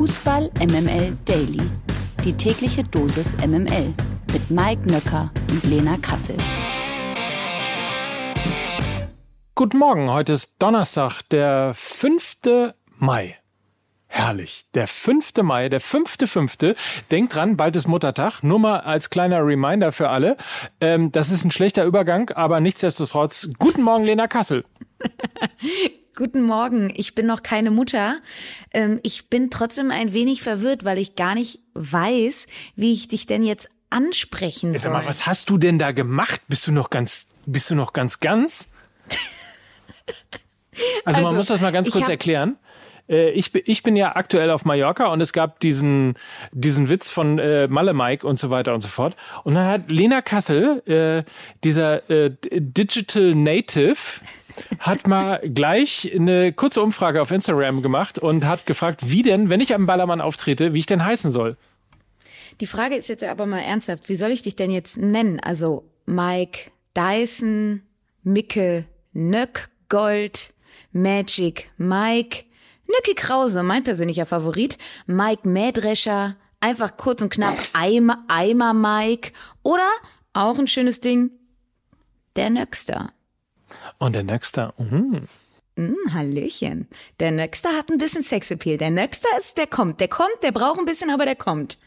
Fußball MML Daily. Die tägliche Dosis MML mit Mike Nöcker und Lena Kassel. Guten Morgen, heute ist Donnerstag, der 5. Mai. Herrlich. Der 5. Mai, der 5.5. Denkt dran, bald ist Muttertag. Nur mal als kleiner Reminder für alle. Ähm, das ist ein schlechter Übergang, aber nichtsdestotrotz. Guten Morgen, Lena Kassel. Guten Morgen. Ich bin noch keine Mutter. Ähm, ich bin trotzdem ein wenig verwirrt, weil ich gar nicht weiß, wie ich dich denn jetzt ansprechen soll. Sag mal, was hast du denn da gemacht? Bist du noch ganz, bist du noch ganz ganz? Also, man Also, muss das mal ganz kurz erklären. Äh, Ich, bin- ich bin ja aktuell auf Mallorca und es gab diesen, diesen Witz von äh, Malle Mike und so weiter und so fort. Und dann hat Lena Kassel, äh, dieser äh, Digital Native, hat mal gleich eine kurze Umfrage auf Instagram gemacht und hat gefragt, wie denn, wenn ich am Ballermann auftrete, wie ich denn heißen soll. Die Frage ist jetzt aber mal ernsthaft. Wie soll ich dich denn jetzt nennen? Also Mike Dyson, Micke Nöck Gold, Magic Mike, Nöcki Krause, mein persönlicher Favorit, Mike Mähdrescher, einfach kurz und knapp Eimer, Eimer Mike oder auch ein schönes Ding, der Nöckster. Und der Nächste, mhm. Hm, Hallöchen. Der Nöckster hat ein bisschen Sexappeal. Der Nöckster ist, der kommt. Der kommt, der braucht ein bisschen, aber der kommt.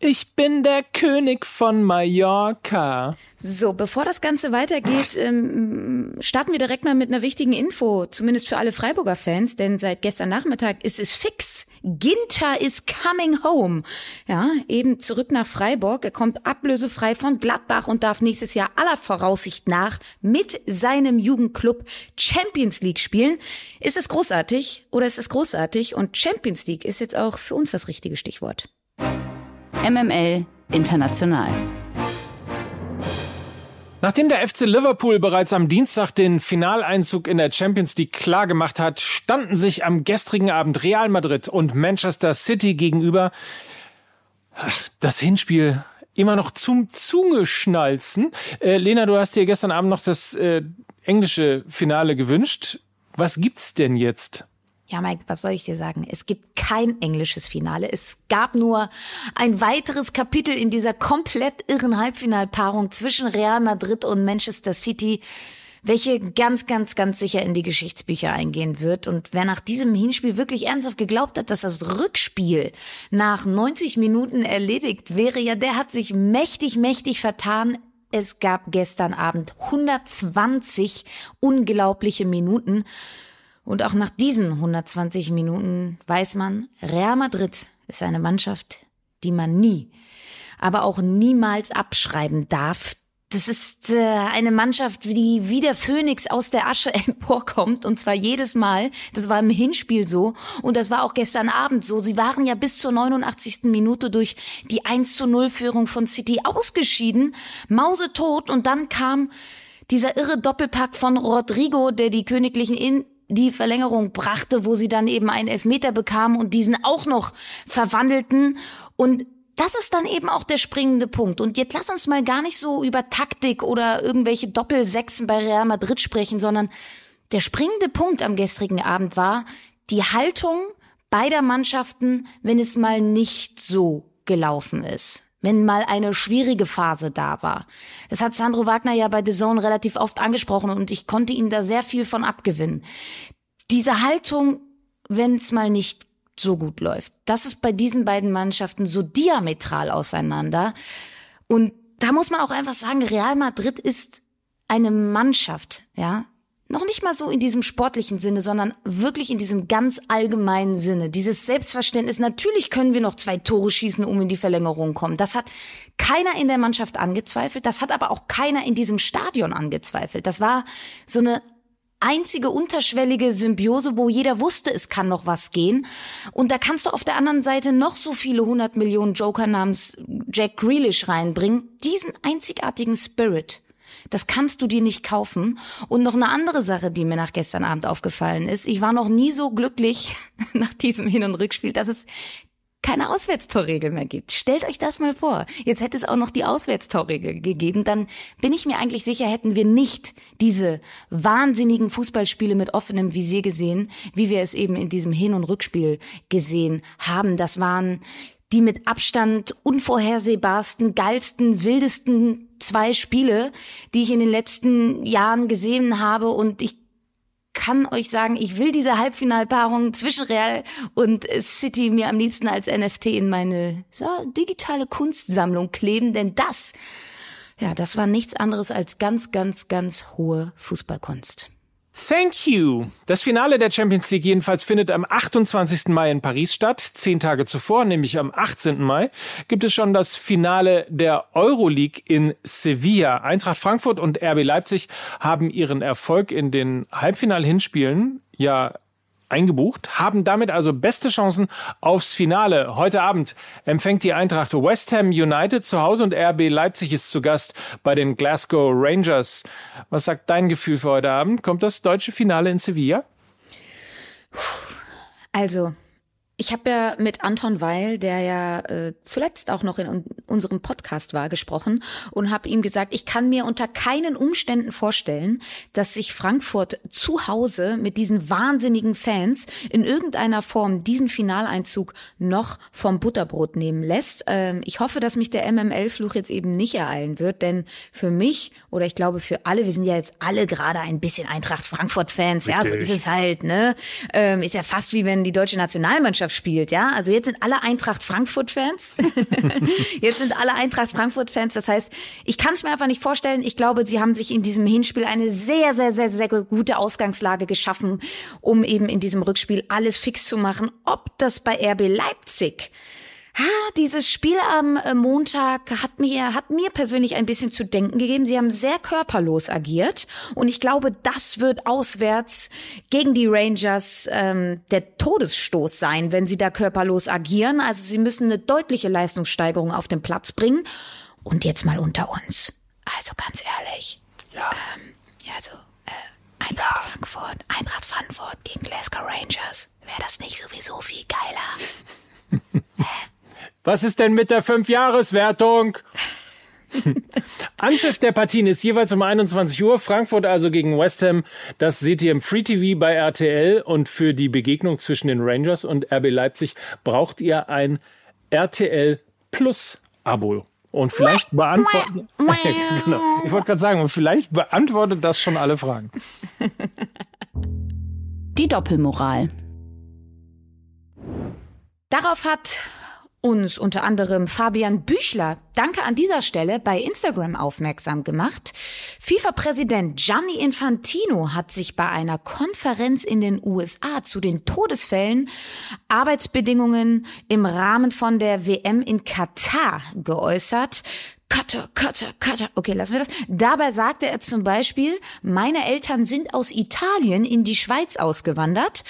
ich bin der König von Mallorca. So, bevor das Ganze weitergeht, ähm, starten wir direkt mal mit einer wichtigen Info, zumindest für alle Freiburger Fans, denn seit gestern Nachmittag ist es fix. Ginter is coming home. Ja, eben zurück nach Freiburg. Er kommt ablösefrei von Gladbach und darf nächstes Jahr aller Voraussicht nach mit seinem Jugendclub Champions League spielen. Ist es großartig oder ist es großartig? Und Champions League ist jetzt auch für uns das richtige Stichwort. MML International. Nachdem der FC Liverpool bereits am Dienstag den Finaleinzug in der Champions League klargemacht hat, standen sich am gestrigen Abend Real Madrid und Manchester City gegenüber. Das Hinspiel immer noch zum Zungeschnalzen. Äh, Lena, du hast dir gestern Abend noch das äh, englische Finale gewünscht. Was gibt's denn jetzt? Ja, Mike, was soll ich dir sagen? Es gibt kein englisches Finale. Es gab nur ein weiteres Kapitel in dieser komplett irren Halbfinalpaarung zwischen Real Madrid und Manchester City, welche ganz, ganz, ganz sicher in die Geschichtsbücher eingehen wird. Und wer nach diesem Hinspiel wirklich ernsthaft geglaubt hat, dass das Rückspiel nach 90 Minuten erledigt wäre, ja, der hat sich mächtig, mächtig vertan. Es gab gestern Abend 120 unglaubliche Minuten. Und auch nach diesen 120 Minuten weiß man, Real Madrid ist eine Mannschaft, die man nie, aber auch niemals abschreiben darf. Das ist äh, eine Mannschaft, die wie der Phönix aus der Asche emporkommt und zwar jedes Mal. Das war im Hinspiel so und das war auch gestern Abend so. Sie waren ja bis zur 89. Minute durch die 1 zu 0 Führung von City ausgeschieden, mausetot und dann kam dieser irre Doppelpack von Rodrigo, der die Königlichen in die Verlängerung brachte, wo sie dann eben einen Elfmeter bekamen und diesen auch noch verwandelten. Und das ist dann eben auch der springende Punkt. Und jetzt lass uns mal gar nicht so über Taktik oder irgendwelche Doppelsechsen bei Real Madrid sprechen, sondern der springende Punkt am gestrigen Abend war die Haltung beider Mannschaften, wenn es mal nicht so gelaufen ist wenn mal eine schwierige Phase da war. Das hat Sandro Wagner ja bei The Zone relativ oft angesprochen und ich konnte ihm da sehr viel von abgewinnen. Diese Haltung, wenn es mal nicht so gut läuft, das ist bei diesen beiden Mannschaften so diametral auseinander. Und da muss man auch einfach sagen, Real Madrid ist eine Mannschaft, ja, noch nicht mal so in diesem sportlichen Sinne, sondern wirklich in diesem ganz allgemeinen Sinne. Dieses Selbstverständnis, natürlich können wir noch zwei Tore schießen, um in die Verlängerung kommen. Das hat keiner in der Mannschaft angezweifelt, das hat aber auch keiner in diesem Stadion angezweifelt. Das war so eine einzige unterschwellige Symbiose, wo jeder wusste, es kann noch was gehen. Und da kannst du auf der anderen Seite noch so viele hundert Millionen Joker namens Jack Grealish reinbringen. Diesen einzigartigen Spirit, das kannst du dir nicht kaufen. Und noch eine andere Sache, die mir nach gestern Abend aufgefallen ist. Ich war noch nie so glücklich nach diesem Hin- und Rückspiel, dass es keine Auswärtstorregel mehr gibt. Stellt euch das mal vor. Jetzt hätte es auch noch die Auswärtstorregel gegeben. Dann bin ich mir eigentlich sicher, hätten wir nicht diese wahnsinnigen Fußballspiele mit offenem Visier gesehen, wie wir es eben in diesem Hin- und Rückspiel gesehen haben. Das waren die mit Abstand unvorhersehbarsten, geilsten, wildesten zwei Spiele, die ich in den letzten Jahren gesehen habe. Und ich kann euch sagen, ich will diese Halbfinalpaarung zwischen Real und City mir am liebsten als NFT in meine ja, digitale Kunstsammlung kleben, denn das, ja, das war nichts anderes als ganz, ganz, ganz hohe Fußballkunst. Thank you. Das Finale der Champions League jedenfalls findet am 28. Mai in Paris statt. Zehn Tage zuvor, nämlich am 18. Mai, gibt es schon das Finale der Euroleague in Sevilla. Eintracht Frankfurt und RB Leipzig haben ihren Erfolg in den Halbfinal-Hinspielen ja eingebucht, haben damit also beste Chancen aufs Finale. Heute Abend empfängt die Eintracht West Ham United zu Hause und RB Leipzig ist zu Gast bei den Glasgow Rangers. Was sagt dein Gefühl für heute Abend? Kommt das deutsche Finale in Sevilla? Also, ich habe ja mit Anton Weil, der ja äh, zuletzt auch noch in un unserem Podcast war, gesprochen und habe ihm gesagt, ich kann mir unter keinen Umständen vorstellen, dass sich Frankfurt zu Hause mit diesen wahnsinnigen Fans in irgendeiner Form diesen Finaleinzug noch vom Butterbrot nehmen lässt. Ähm, ich hoffe, dass mich der MML-Fluch jetzt eben nicht ereilen wird, denn für mich oder ich glaube für alle, wir sind ja jetzt alle gerade ein bisschen Eintracht Frankfurt-Fans, ja, so ist es halt, ne? Ähm, ist ja fast wie wenn die deutsche Nationalmannschaft Mannschaft spielt, ja. Also jetzt sind alle Eintracht Frankfurt-Fans. jetzt sind alle Eintracht Frankfurt-Fans. Das heißt, ich kann es mir einfach nicht vorstellen. Ich glaube, sie haben sich in diesem Hinspiel eine sehr, sehr, sehr, sehr gute Ausgangslage geschaffen, um eben in diesem Rückspiel alles fix zu machen. Ob das bei RB Leipzig ha, dieses Spiel am äh, Montag hat mir, hat mir persönlich ein bisschen zu denken gegeben. Sie haben sehr körperlos agiert und ich glaube, das wird auswärts gegen die Rangers ähm, der Todesstoß sein, wenn sie da körperlos agieren. Also sie müssen eine deutliche Leistungssteigerung auf den Platz bringen. Und jetzt mal unter uns. Also ganz ehrlich. Ja. Ähm, ja, also äh, Eintracht ja. Frankfurt, Eintracht Frankfurt gegen Glasgow Rangers. Wäre das nicht sowieso viel geiler? Hä? Was ist denn mit der Fünfjahreswertung? Anpfiff der Partien ist jeweils um 21 Uhr. Frankfurt also gegen West Ham. Das seht ihr im Free TV bei RTL. Und für die Begegnung zwischen den Rangers und RB Leipzig braucht ihr ein RTL Plus Abo. Und vielleicht beantwortet, genau. Ich wollte gerade sagen, vielleicht beantwortet das schon alle Fragen. Die Doppelmoral. Darauf hat uns unter anderem Fabian Büchler, danke an dieser Stelle, bei Instagram aufmerksam gemacht. FIFA-Präsident Gianni Infantino hat sich bei einer Konferenz in den USA zu den Todesfällen, Arbeitsbedingungen im Rahmen von der WM in Katar geäußert. Cutter, Cutter, Cutter. Okay, lassen wir das. Dabei sagte er zum Beispiel, meine Eltern sind aus Italien in die Schweiz ausgewandert.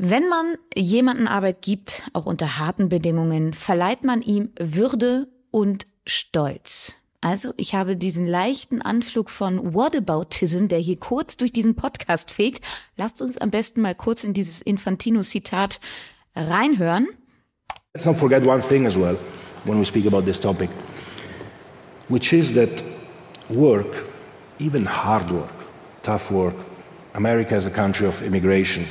Wenn man jemanden Arbeit gibt, auch unter harten Bedingungen, verleiht man ihm Würde und Stolz. Also, ich habe diesen leichten Anflug von Whataboutism, der hier kurz durch diesen Podcast fegt. Lasst uns am besten mal kurz in dieses Infantino-Zitat reinhören. Let's not forget one thing as well when we speak about this topic, which is that work, even hard work, tough work, America is a country of immigration.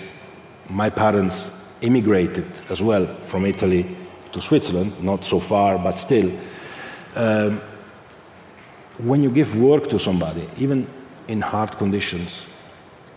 My parents immigrated as well from Italy to Switzerland, not so far, but still. Um, when you give work to somebody, even in hard conditions,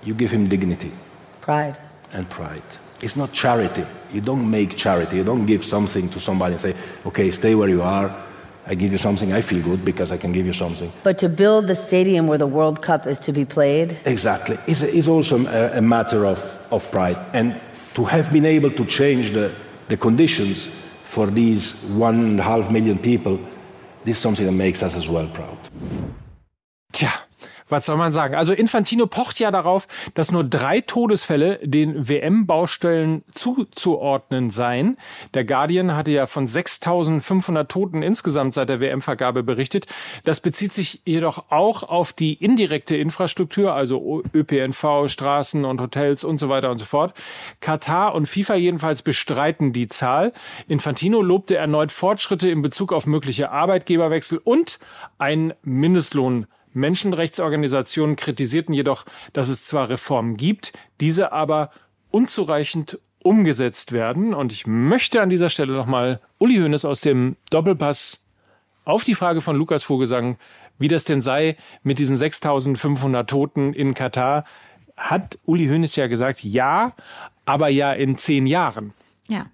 you give him dignity. Pride. And pride. It's not charity. You don't make charity. You don't give something to somebody and say, okay, stay where you are. I give you something, I feel good because I can give you something. But to build the stadium where the World Cup is to be played? Exactly. It's, it's also a, a matter of, of pride. And to have been able to change the, the conditions for these one and a half million people, this is something that makes us as well proud. Tja, was soll man sagen? Also Infantino pocht ja darauf, dass nur drei Todesfälle den WM-Baustellen zuzuordnen seien. Der Guardian hatte ja von 6.500 Toten insgesamt seit der WM-Vergabe berichtet. Das bezieht sich jedoch auch auf die indirekte Infrastruktur, also ÖPNV, Straßen und Hotels und so weiter und so fort. Katar und FIFA jedenfalls bestreiten die Zahl. Infantino lobte erneut Fortschritte in Bezug auf mögliche Arbeitgeberwechsel und einen Mindestlohn Menschenrechtsorganisationen kritisierten jedoch, dass es zwar Reformen gibt, diese aber unzureichend umgesetzt werden. Und ich möchte an dieser Stelle nochmal Uli Hoeneß aus dem Doppelpass auf die Frage von Lukas Vogelsang, wie das denn sei mit diesen 6500 Toten in Katar, hat Uli Hoeneß ja gesagt, ja, aber ja in zehn Jahren. Ja.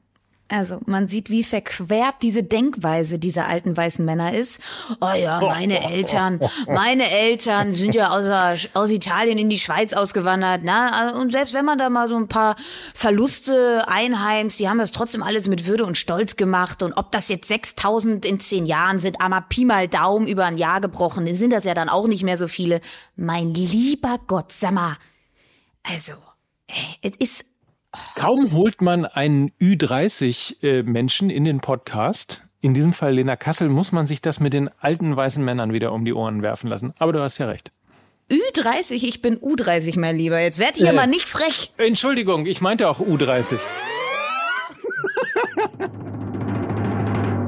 Also man sieht, wie verquert diese Denkweise dieser alten weißen Männer ist. Oh ja, meine Eltern, meine Eltern sind ja aus, aus Italien in die Schweiz ausgewandert. Na? Und selbst wenn man da mal so ein paar Verluste einheimst, die haben das trotzdem alles mit Würde und Stolz gemacht. Und ob das jetzt 6000 in zehn Jahren sind, aber Pi mal Daumen über ein Jahr gebrochen, sind das ja dann auch nicht mehr so viele. Mein lieber Gott, sag mal. Also, es ist Kaum holt man einen Ü30-Menschen in den Podcast, in diesem Fall Lena Kassel, muss man sich das mit den alten weißen Männern wieder um die Ohren werfen lassen. Aber du hast ja recht. Ü30, ich bin U30, mein Lieber. Jetzt werd ich äh, aber nicht frech. Entschuldigung, ich meinte auch U30.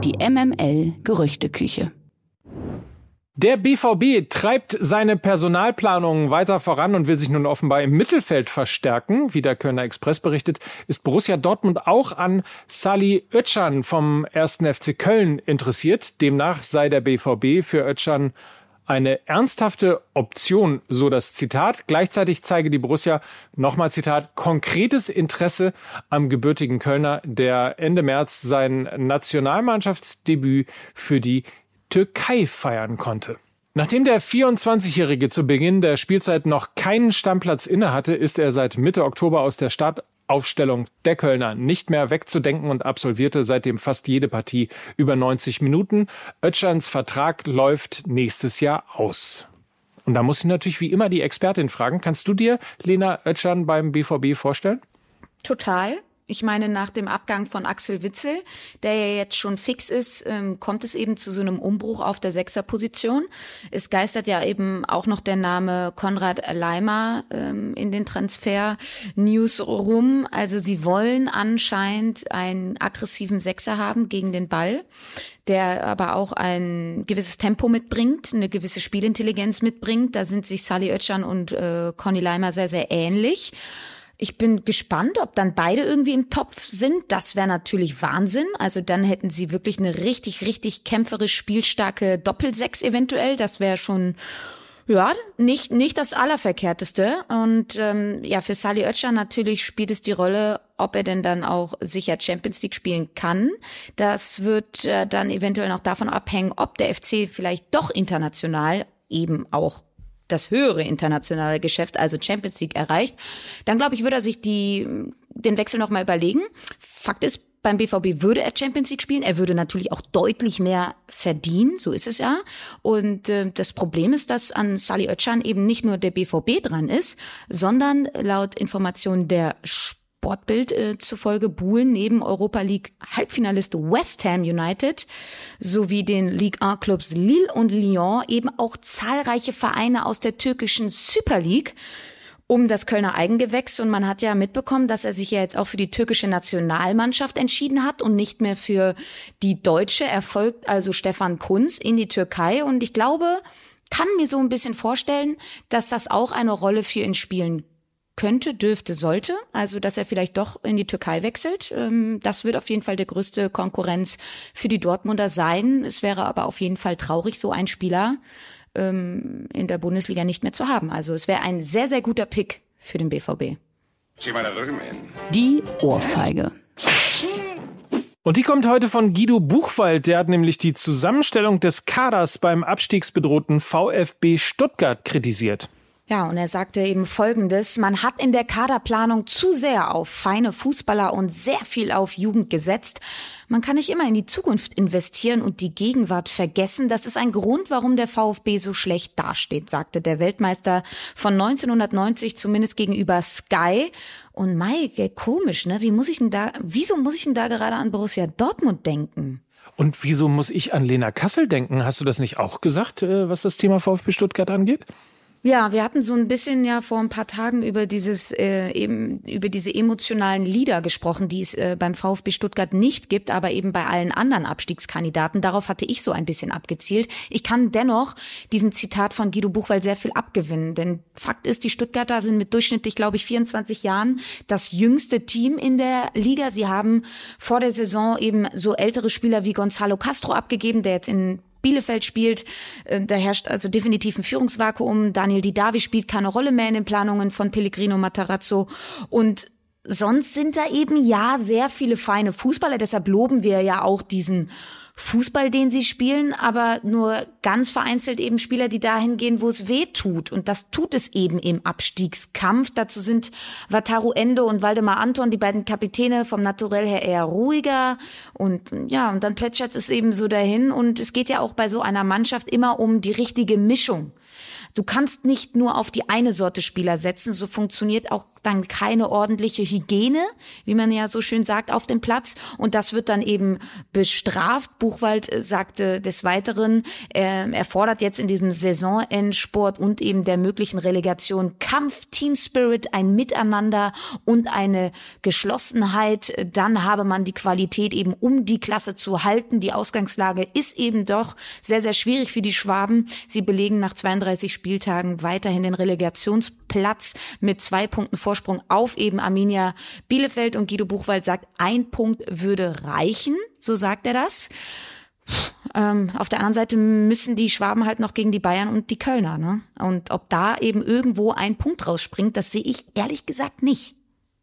Die MML Gerüchteküche. Der BVB treibt seine Personalplanungen weiter voran und will sich nun offenbar im Mittelfeld verstärken. Wie der Kölner Express berichtet, ist Borussia Dortmund auch an Sali Özcan vom 1. FC Köln interessiert. Demnach sei der BVB für Özcan eine ernsthafte Option, so das Zitat. Gleichzeitig zeige die Borussia, nochmal Zitat, konkretes Interesse am gebürtigen Kölner, der Ende März sein Nationalmannschaftsdebüt für die Türkei feiern konnte. Nachdem der 24-Jährige zu Beginn der Spielzeit noch keinen Stammplatz innehatte, ist er seit Mitte Oktober aus der Startaufstellung der Kölner nicht mehr wegzudenken und absolvierte seitdem fast jede Partie über 90 Minuten. Ötschans Vertrag läuft nächstes Jahr aus. Und da muss ich natürlich wie immer die Expertin fragen. Kannst du dir Lena Ötschan beim BVB vorstellen? Total. Ich meine, nach dem Abgang von Axel Witzel, der ja jetzt schon fix ist, ähm, kommt es eben zu so einem Umbruch auf der Sechserposition. Es geistert ja eben auch noch der Name Konrad Leimer ähm, in den Transfer-News rum. Also sie wollen anscheinend einen aggressiven Sechser haben gegen den Ball der aber auch ein gewisses Tempo mitbringt, eine gewisse Spielintelligenz mitbringt. Da sind sich Sally Oetschan und äh, Conny Leimer sehr, sehr ähnlich. Ich bin gespannt, ob dann beide irgendwie im Topf sind. Das wäre natürlich Wahnsinn. Also dann hätten sie wirklich eine richtig, richtig kämpferisch spielstarke Doppelsechs eventuell. Das wäre schon ja, nicht, nicht das Allerverkehrteste. Und ähm, ja, für Sali Oetscher natürlich spielt es die Rolle, ob er denn dann auch sicher Champions League spielen kann. Das wird äh, dann eventuell noch davon abhängen, ob der FC vielleicht doch international eben auch das höhere internationale Geschäft, also Champions League erreicht, dann glaube ich, würde er sich die, den Wechsel nochmal überlegen. Fakt ist, beim BVB würde er Champions League spielen. Er würde natürlich auch deutlich mehr verdienen, so ist es ja. Und äh, das Problem ist, dass an Sali Özcan eben nicht nur der BVB dran ist, sondern laut Informationen der Sportbild äh, zufolge buhlen neben Europa League Halbfinalist West Ham United sowie den Ligue 1 Clubs Lille und Lyon eben auch zahlreiche Vereine aus der türkischen Super League um das Kölner Eigengewächs und man hat ja mitbekommen, dass er sich ja jetzt auch für die türkische Nationalmannschaft entschieden hat und nicht mehr für die deutsche. Er folgt also Stefan Kunz in die Türkei und ich glaube, kann mir so ein bisschen vorstellen, dass das auch eine Rolle für ihn spielen könnte, dürfte, sollte. Also, dass er vielleicht doch in die Türkei wechselt. Ähm, das wird auf jeden Fall der größte Konkurrenz für die Dortmunder sein. Es wäre aber auf jeden Fall traurig, so ein Spieler ähm, in der Bundesliga nicht mehr zu haben. Also, es wäre ein sehr, sehr guter Pick für den BVB. Die Ohrfeige. Und die kommt heute von Guido Buchwald. Der hat nämlich die Zusammenstellung des Kaders beim abstiegsbedrohten VfB Stuttgart kritisiert. Ja, und er sagte eben Folgendes. Man hat in der Kaderplanung zu sehr auf feine Fußballer und sehr viel auf Jugend gesetzt. Man kann nicht immer in die Zukunft investieren und die Gegenwart vergessen. Das ist ein Grund, warum der VfB so schlecht dasteht, sagte der Weltmeister von 1990 zumindest gegenüber Sky. Und Mike, komisch, ne? Wie muss ich denn da, wieso muss ich denn da gerade an Borussia Dortmund denken? Und wieso muss ich an Lena Kassel denken? Hast du das nicht auch gesagt, äh, was das Thema VfB Stuttgart angeht? Ja, wir hatten so ein bisschen ja vor ein paar Tagen über dieses äh, eben über diese emotionalen Lieder gesprochen, die es äh, beim VfB Stuttgart nicht gibt, aber eben bei allen anderen Abstiegskandidaten. Darauf hatte ich so ein bisschen abgezielt. Ich kann dennoch diesem Zitat von Guido Buchwald sehr viel abgewinnen, denn Fakt ist, die Stuttgarter sind mit durchschnittlich, glaube ich, 24 Jahren das jüngste Team in der Liga. Sie haben vor der Saison eben so ältere Spieler wie Gonzalo Castro abgegeben, der jetzt in Bielefeld spielt. Äh, da herrscht also definitiv ein Führungsvakuum. Daniel Didavi spielt keine Rolle mehr in den Planungen von Pellegrino Matarazzo. Und sonst sind da eben ja sehr viele feine Fußballer. Deshalb loben wir ja auch diesen Fußball, den sie spielen, aber nur ganz vereinzelt eben Spieler, die dahin gehen, wo es weh tut. Und das tut es eben im Abstiegskampf. Dazu sind Wataru Endo und Waldemar Anton, die beiden Kapitäne vom Naturell her eher ruhiger. Und ja, und dann plätschert es eben so dahin. Und es geht ja auch bei so einer Mannschaft immer um die richtige Mischung. Du kannst nicht nur auf die eine Sorte Spieler setzen, so funktioniert auch dann keine ordentliche Hygiene, wie man ja so schön sagt, auf dem Platz. Und das wird dann eben bestraft. Buchwald äh, sagte des Weiteren, äh, er fordert jetzt in diesem Saisonendsport und eben der möglichen Relegation Kampf, Team Spirit, ein Miteinander und eine Geschlossenheit. Dann habe man die Qualität eben, um die Klasse zu halten. Die Ausgangslage ist eben doch sehr, sehr schwierig für die Schwaben. Sie belegen nach 32 Spieltagen weiterhin den Relegationsplatz mit zwei Punkten Vorsprung auf eben Arminia Bielefeld und Guido Buchwald sagt, ein Punkt würde reichen, so sagt er das. Ähm, auf der anderen Seite müssen die Schwaben halt noch gegen die Bayern und die Kölner, ne? Und ob da eben irgendwo ein Punkt rausspringt, das sehe ich ehrlich gesagt nicht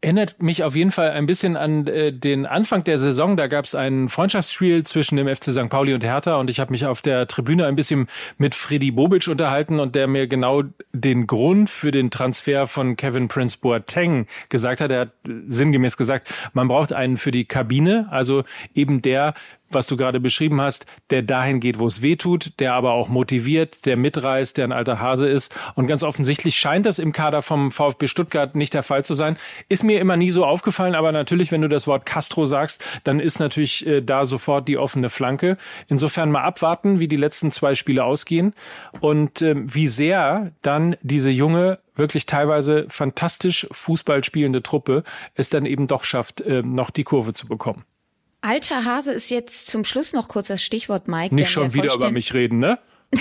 erinnert mich auf jeden Fall ein bisschen an äh, den Anfang der Saison. Da gab es ein Freundschaftsspiel zwischen dem FC St. Pauli und Hertha und ich habe mich auf der Tribüne ein bisschen mit Freddy Bobic unterhalten und der mir genau den Grund für den Transfer von Kevin Prince Boateng gesagt hat. Er hat sinngemäß gesagt, man braucht einen für die Kabine, also eben der, was du gerade beschrieben hast, der dahin geht, wo es weh tut, der aber auch motiviert, der mitreißt, der ein alter Hase ist. Und ganz offensichtlich scheint das im Kader vom VfB Stuttgart nicht der Fall zu sein. Ist mir immer nie so aufgefallen, aber natürlich, wenn du das Wort Castro sagst, dann ist natürlich äh, da sofort die offene Flanke. Insofern mal abwarten, wie die letzten zwei Spiele ausgehen und äh, wie sehr dann diese junge wirklich teilweise fantastisch Fußball spielende Truppe es dann eben doch schafft, äh, noch die Kurve zu bekommen. Alter Hase ist jetzt zum Schluss noch kurz das Stichwort, Mike. Nicht schon wieder über mich reden, ne?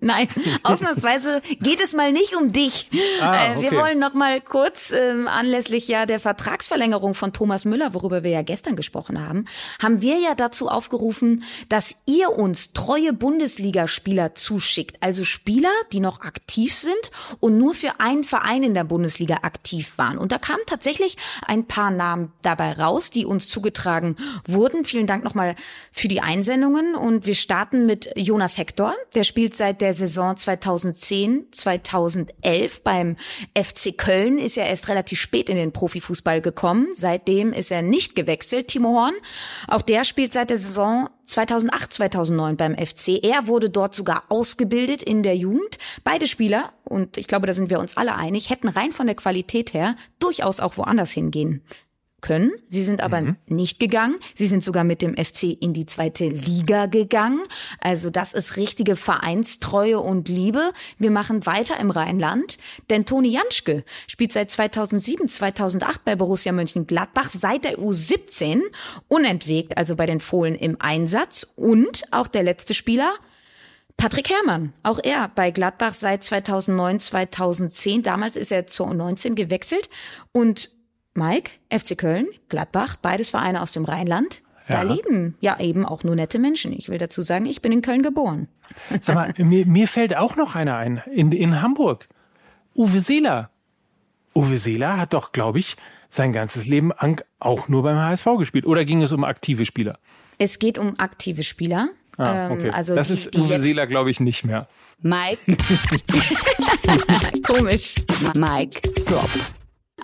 Nein, ausnahmsweise geht es mal nicht um dich. Ah, okay. Wir wollen noch mal kurz ähm, anlässlich ja der Vertragsverlängerung von Thomas Müller, worüber wir ja gestern gesprochen haben, haben wir ja dazu aufgerufen, dass ihr uns treue Bundesligaspieler zuschickt, also Spieler, die noch aktiv sind und nur für einen Verein in der Bundesliga aktiv waren. Und da kamen tatsächlich ein paar Namen dabei raus, die uns zugetragen wurden. Vielen Dank nochmal für die Einsendungen und wir starten mit Jonas Hector, der spielt seit der Saison 2010, 2011 beim FC Köln, ist ja erst relativ spät in den Profifußball gekommen. Seitdem ist er nicht gewechselt, Timo Horn. Auch der spielt seit der Saison 2008, 2009 beim FC. Er wurde dort sogar ausgebildet in der Jugend. Beide Spieler, und ich glaube, da sind wir uns alle einig, hätten rein von der Qualität her durchaus auch woanders hingehen können. Sie sind aber mhm. nicht gegangen. Sie sind sogar mit dem FC in die zweite Liga gegangen. Also das ist richtige Vereinstreue und Liebe. Wir machen weiter im Rheinland, denn Toni Janschke spielt seit 2007, 2008 bei Borussia Mönchengladbach, seit der U17 unentwegt, also bei den Fohlen im Einsatz. Und auch der letzte Spieler, Patrick Herrmann, auch er bei Gladbach seit 2009, 2010. Damals ist er zur U19 gewechselt und Mike, FC Köln, Gladbach, beides Vereine aus dem Rheinland. Da ja. leben ja eben auch nur nette Menschen. Ich will dazu sagen, ich bin in Köln geboren. Sag mal, mir, mir fällt auch noch einer ein. In, in Hamburg. Uwe Seeler. Uwe Seeler hat doch, glaube ich, sein ganzes Leben auch nur beim HSV gespielt. Oder ging es um aktive Spieler? Es geht um aktive Spieler. Ah, okay. Ähm, also das die- ist die Uwe jetzt- Seeler, glaube ich, nicht mehr. Mike, Komisch. Mike, Drop.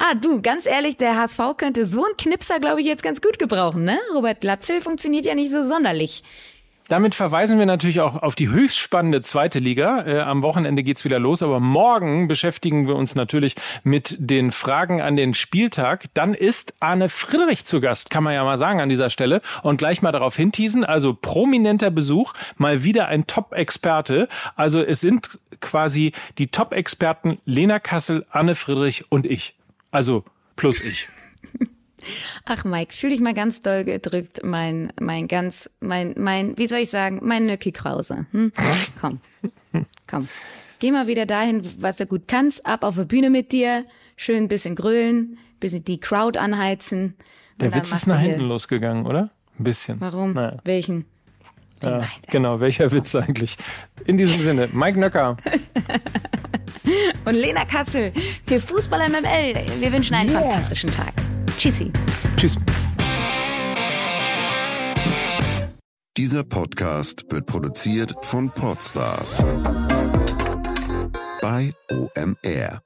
Ah, du, ganz ehrlich, der HSV könnte so einen Knipser, glaube ich, jetzt ganz gut gebrauchen, ne? Robert Glatzel funktioniert ja nicht so sonderlich. Damit verweisen wir natürlich auch auf die höchst spannende zweite Liga. Äh, am Wochenende geht's wieder los, aber morgen beschäftigen wir uns natürlich mit den Fragen an den Spieltag. Dann ist Arne Friedrich zu Gast, kann man ja mal sagen an dieser Stelle. Und gleich mal darauf hinteasen, also prominenter Besuch, mal wieder ein Top-Experte. Also es sind quasi die Top-Experten Lena Kassel, Anne Friedrich und ich. Also plus ich. Ach, Mike, fühl dich mal ganz doll gedrückt, mein, mein ganz, mein, mein, wie soll ich sagen, mein Nöcki Krause. Hm? Komm, komm. Geh mal wieder dahin, was du gut kannst, ab auf der Bühne mit dir, schön ein bisschen grölen, bisschen die Crowd anheizen. Der Witz ist nach hinten losgegangen, oder? Ein bisschen. Warum? Naja. Welchen? Ja, das- genau, welcher Witz eigentlich? In diesem Sinne, Mike Nöcker. Und Lena Kassel für Fußball MML. Wir wünschen einen fantastischen Tag. Tschüssi. Tschüss. Dieser Podcast wird produziert von Podstars bei OMR.